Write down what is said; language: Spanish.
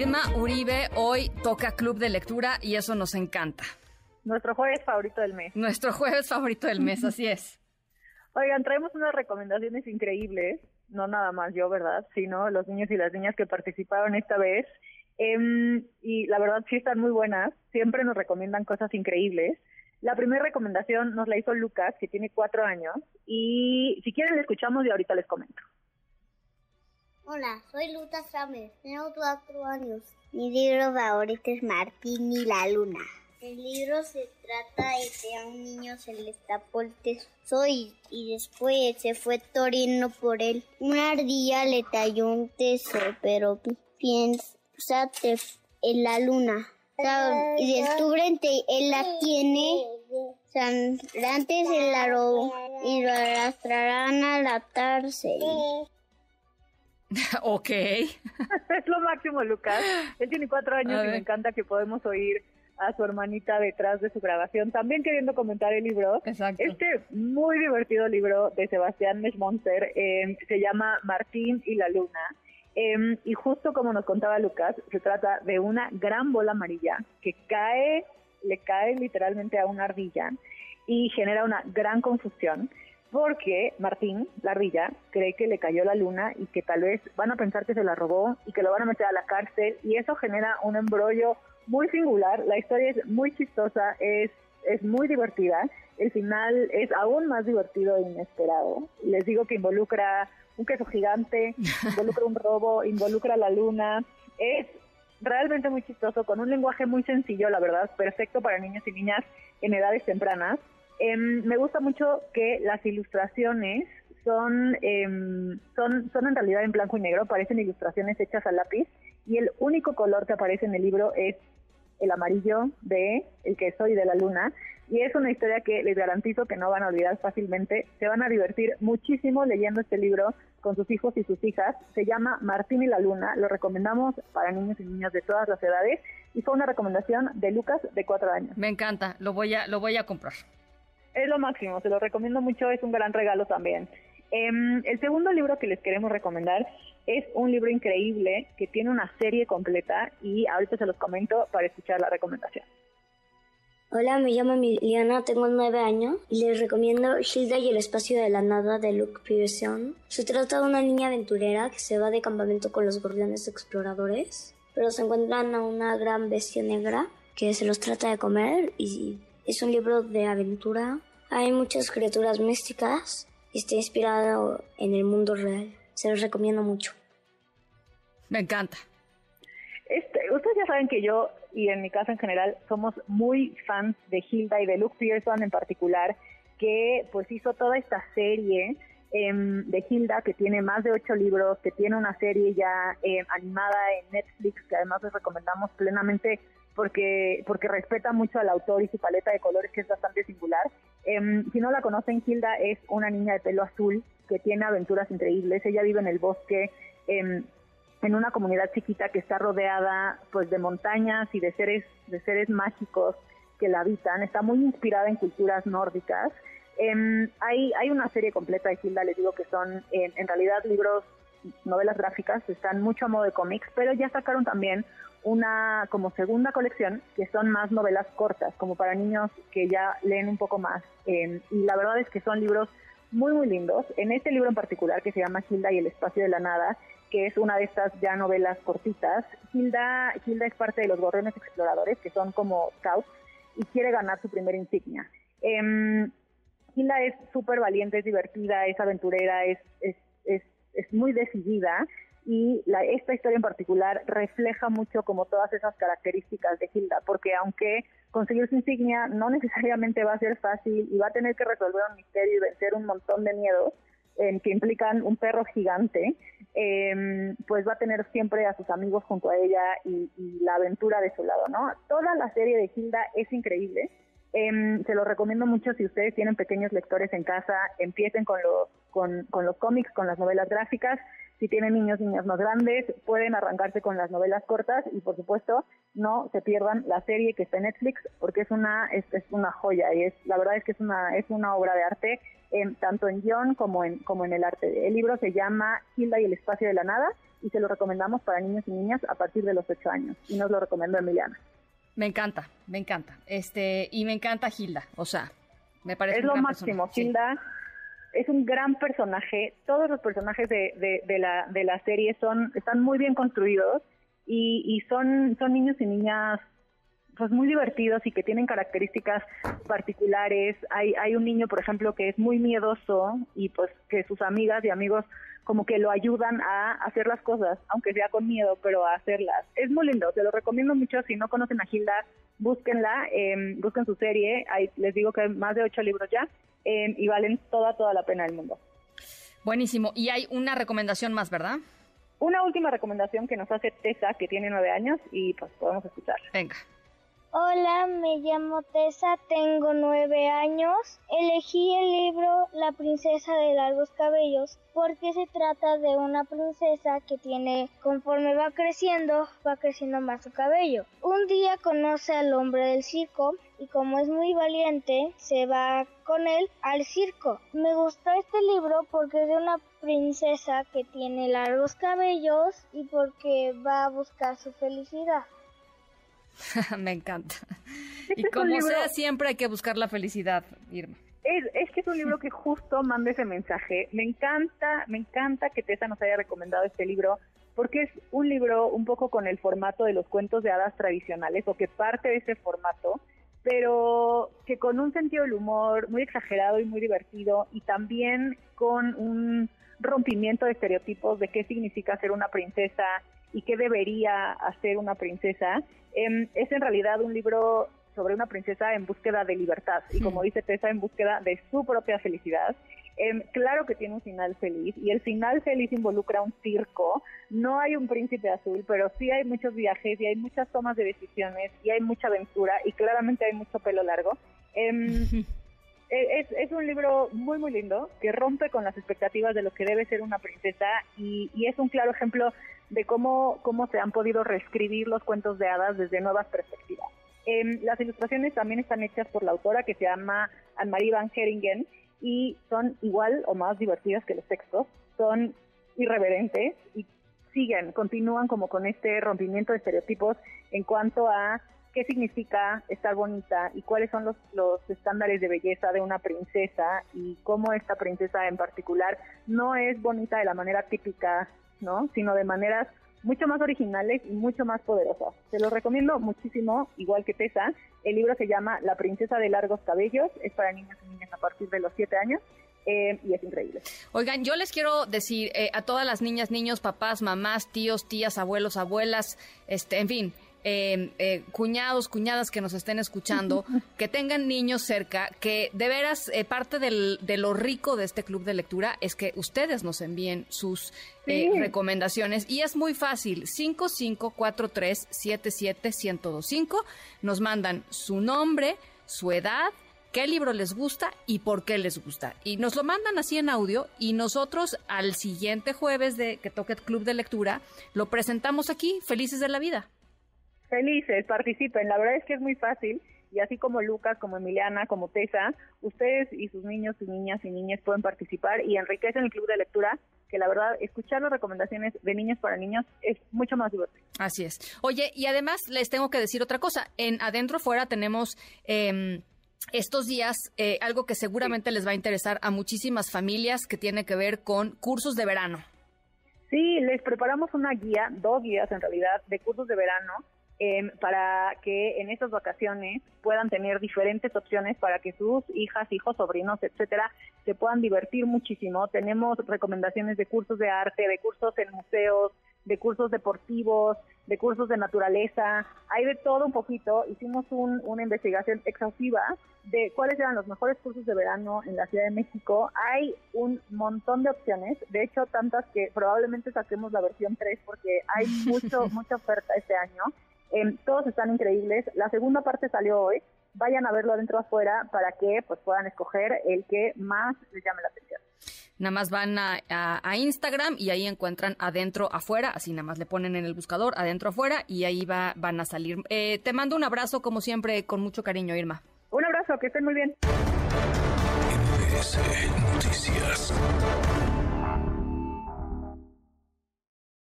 Irma Uribe hoy toca Club de Lectura y eso nos encanta. Nuestro jueves favorito del mes. Nuestro jueves favorito del mes, así es. Oigan, traemos unas recomendaciones increíbles, no nada más yo, ¿verdad? Sino los niños y las niñas que participaron esta vez. Em, y la verdad sí están muy buenas, siempre nos recomiendan cosas increíbles. La primera recomendación nos la hizo Lucas, que tiene cuatro años, y si quieren le escuchamos y ahorita les comento. Hola, soy Lucas Rames, tengo cuatro años. Mi libro favorito es Martín y la Luna. El libro se trata de que a un niño se le escapó el tesoro y después se fue Torino por él. Una ardilla le talló un tesoro, pero piensa en la luna. Y descubren que él la tiene. Antes se la robó y lo arrastrarán a la cárcel. ok. es lo máximo, Lucas. Él tiene cuatro años y me encanta que podemos oír a su hermanita detrás de su grabación, también queriendo comentar el libro. Exacto. Este muy divertido libro de Sebastián Meschmonster eh, se llama Martín y la Luna. Em, y justo como nos contaba Lucas, se trata de una gran bola amarilla que cae, le cae literalmente a una ardilla y genera una gran confusión porque Martín, la ardilla, cree que le cayó la luna y que tal vez van a pensar que se la robó y que lo van a meter a la cárcel y eso genera un embrollo muy singular, la historia es muy chistosa, es, es muy divertida, el final es aún más divertido e inesperado. Les digo que involucra un queso gigante, involucra un robo, involucra la luna, es realmente muy chistoso, con un lenguaje muy sencillo, la verdad, perfecto para niños y niñas en edades tempranas. Em, me gusta mucho que las ilustraciones son, em, son, son en realidad en blanco y negro, parecen ilustraciones hechas a lápiz y el único color que aparece en el libro es el amarillo de El que soy de la luna. Y es una historia que les garantizo que no van a olvidar fácilmente. Se van a divertir muchísimo leyendo este libro con sus hijos y sus hijas. Se llama Martín y la Luna. Lo recomendamos para niños y niñas de todas las edades. Y fue una recomendación de Lucas de cuatro años. Me encanta, lo voy a, lo voy a comprar. Es lo máximo, se lo recomiendo mucho, es un gran regalo también. Em, el segundo libro que les queremos recomendar es un libro increíble que tiene una serie completa y ahorita se los comento para escuchar la recomendación. Hola, me llamo Emiliana, tengo nueve años y les recomiendo Hilda y el espacio de la nada de Luke Pearson. Se trata de una niña aventurera que se va de campamento con los gorriones exploradores, pero se encuentran a una gran bestia negra que se los trata de comer y es un libro de aventura. Hay muchas criaturas místicas y está inspirado en el mundo real. Se los recomiendo mucho. Me encanta. Este, ustedes ya saben que yo y en mi casa en general somos muy fans de Hilda y de Luke Pearson en particular, que pues hizo toda esta serie em, de Hilda que tiene más de ocho libros, que tiene una serie ya em, animada en Netflix que además les recomendamos plenamente porque porque respeta mucho al autor y su paleta de colores que es bastante singular. Em, si no la conocen, Hilda es una niña de pelo azul que tiene aventuras increíbles. Ella vive en el bosque en una comunidad chiquita que está rodeada pues de montañas y de seres de seres mágicos que la habitan está muy inspirada en culturas nórdicas em, hay hay una serie completa de Hilda les digo que son en, realidad libros novelas gráficas están mucho a modo de cómics pero ya sacaron también una como segunda colección que son más novelas cortas como para niños que ya leen un poco más em, y la verdad es que son libros muy muy lindos en este libro en particular que se llama Hilda y el espacio de la nada que es una de estas ya novelas cortitas. Hilda, Hilda es parte de los gorriones exploradores, que son como scouts, y quiere ganar su primera insignia. Eh, Hilda es súper valiente, es divertida, es aventurera, es, es, es, es muy decidida y la, esta historia en particular refleja mucho como todas esas características de Hilda, porque aunque conseguir su insignia no necesariamente va a ser fácil y va a tener que resolver un misterio y vencer un montón de miedos, que implican un perro gigante, em, pues va a tener siempre a sus amigos junto a ella y, la aventura de su lado, ¿no? Toda la serie de Hilda es increíble. Em, se lo recomiendo mucho si ustedes tienen pequeños lectores en casa, empiecen con los, con, con los cómics, con las novelas gráficas. Si tienen niños, niñas más grandes, pueden arrancarse con las novelas cortas y por supuesto no se pierdan la serie que está en Netflix porque es una es, es una joya y es la verdad es que es una es una obra de arte tanto en guion como en, como en el arte. El libro se llama Hilda y el espacio de la nada y se lo recomendamos para niños y niñas a partir de los ocho años. Y nos lo recomendó Emiliana. Me encanta, me encanta. Este, y me encanta Hilda, o sea, me parece Es lo máximo, Hilda es un gran personaje. Todos los personajes de, de, la, de la serie son, están muy bien construidos y, y son, son niños y niñas pues muy divertidos y que tienen características particulares. Hay, hay un niño, por ejemplo, que es muy miedoso y pues que sus amigas y amigos como que lo ayudan a hacer las cosas, aunque sea con miedo, pero a hacerlas. Es muy lindo, te lo recomiendo mucho. Si no conocen a Hilda, búsquenla, eh, busquen su serie. Les digo que hay más de ocho libros ya em, y valen toda, toda la pena del mundo. Buenísimo. Y hay una recomendación más, ¿verdad? Una última recomendación que nos hace Tessa, que tiene nueve años, y pues podemos escuchar. Venga. Hola, me llamo Tessa, tengo nueve años. Elegí el libro La princesa de largos cabellos porque se trata de una princesa que tiene, conforme va creciendo, va creciendo más su cabello. Un día conoce al hombre del circo y como es muy valiente, se va con él al circo. Me gustó este libro porque es de una princesa que tiene largos cabellos y porque va a buscar su felicidad. Me encanta. y como sea, siempre hay que buscar la felicidad, Irma. Es, es, que es un libro que justo manda ese mensaje. Me encanta, me encanta que Tessa nos haya recomendado este libro, porque es un libro un poco con el formato de los cuentos de hadas tradicionales, o que parte de ese formato, pero que con un sentido del humor muy exagerado y muy divertido, y también con un rompimiento de estereotipos de qué significa ser una princesa y qué debería hacer una princesa, em, es en realidad un libro sobre una princesa en búsqueda de libertad y como dice Tessa, en búsqueda de su propia felicidad. Em, claro que tiene un final feliz y el final feliz involucra un circo. No hay un príncipe azul, pero sí hay muchos viajes y hay muchas tomas de decisiones y hay mucha aventura y claramente hay mucho pelo largo. Em, e, es, es, un libro muy, muy lindo que rompe con las expectativas de lo que debe ser una princesa y, y es un claro ejemplo de cómo, cómo se han podido reescribir los cuentos de hadas desde nuevas perspectivas. Em, las ilustraciones también están hechas por la autora que se llama Anne-Marie Van Heringen y son igual o más divertidas que los textos, son irreverentes y siguen, continúan como con este rompimiento de estereotipos en cuanto a qué significa estar bonita y cuáles son los, los estándares de belleza de una princesa y cómo esta princesa en particular no es bonita de la manera típica ¿no? Sino de maneras mucho más originales y mucho más poderosas. Se lo recomiendo muchísimo, igual que Tessa. El libro se llama La princesa de largos cabellos, es para niños y niñas a partir de los 7 años. Eh, y es increíble. Oigan, yo les quiero decir eh, a todas las niñas, niños, papás, mamás, tíos, tías, abuelos, abuelas, este, en fin, Em, eh, cuñados, cuñadas que nos estén escuchando, que tengan niños cerca, que de veras eh, parte de lo rico de este club de lectura es que ustedes nos envíen sus eh, recomendaciones y es muy fácil, 5543-77-1025, nos mandan su nombre, su edad, qué libro les gusta y por qué les gusta. Y nos lo mandan así en audio y nosotros al siguiente jueves de que toque el club de lectura lo presentamos aquí, felices de la vida. Felices, participen. La verdad es que es muy fácil y así como Lucas, como Emiliana, como Tessa, ustedes y sus niños y niñas y niñas pueden participar y enriquecen el club de lectura, que la verdad, escuchar las recomendaciones de niños para niños es mucho más divertido. Así es. Oye, y además les tengo que decir otra cosa. En Adentro Fuera tenemos... Eh, estos días eh, algo que seguramente les va a interesar a muchísimas familias que tiene que ver con cursos de verano. Sí, les preparamos una guía, dos guías en realidad, de cursos de verano Em, para que en estas vacaciones puedan tener diferentes opciones para que sus hijas, hijos, sobrinos, etcétera, se puedan divertir muchísimo. Tenemos recomendaciones de cursos de arte, de cursos en museos, de cursos deportivos, de cursos de naturaleza, hay de todo un poquito. Hicimos una investigación exhaustiva de cuáles eran los mejores cursos de verano en la Ciudad de México. Hay un montón de opciones, de hecho tantas que probablemente saquemos la versión 3 porque hay mucho, mucha oferta este año. Em, todos están increíbles. La segunda parte salió hoy. Vayan a verlo adentro afuera para que pues puedan escoger el que más les llame la atención. Nada más van a, Instagram y ahí encuentran adentro afuera, así nada más le ponen en el buscador adentro afuera y ahí va, van a salir. Eh, te mando un abrazo como siempre con mucho cariño, Irma. Un abrazo, que estén muy bien. Noticias.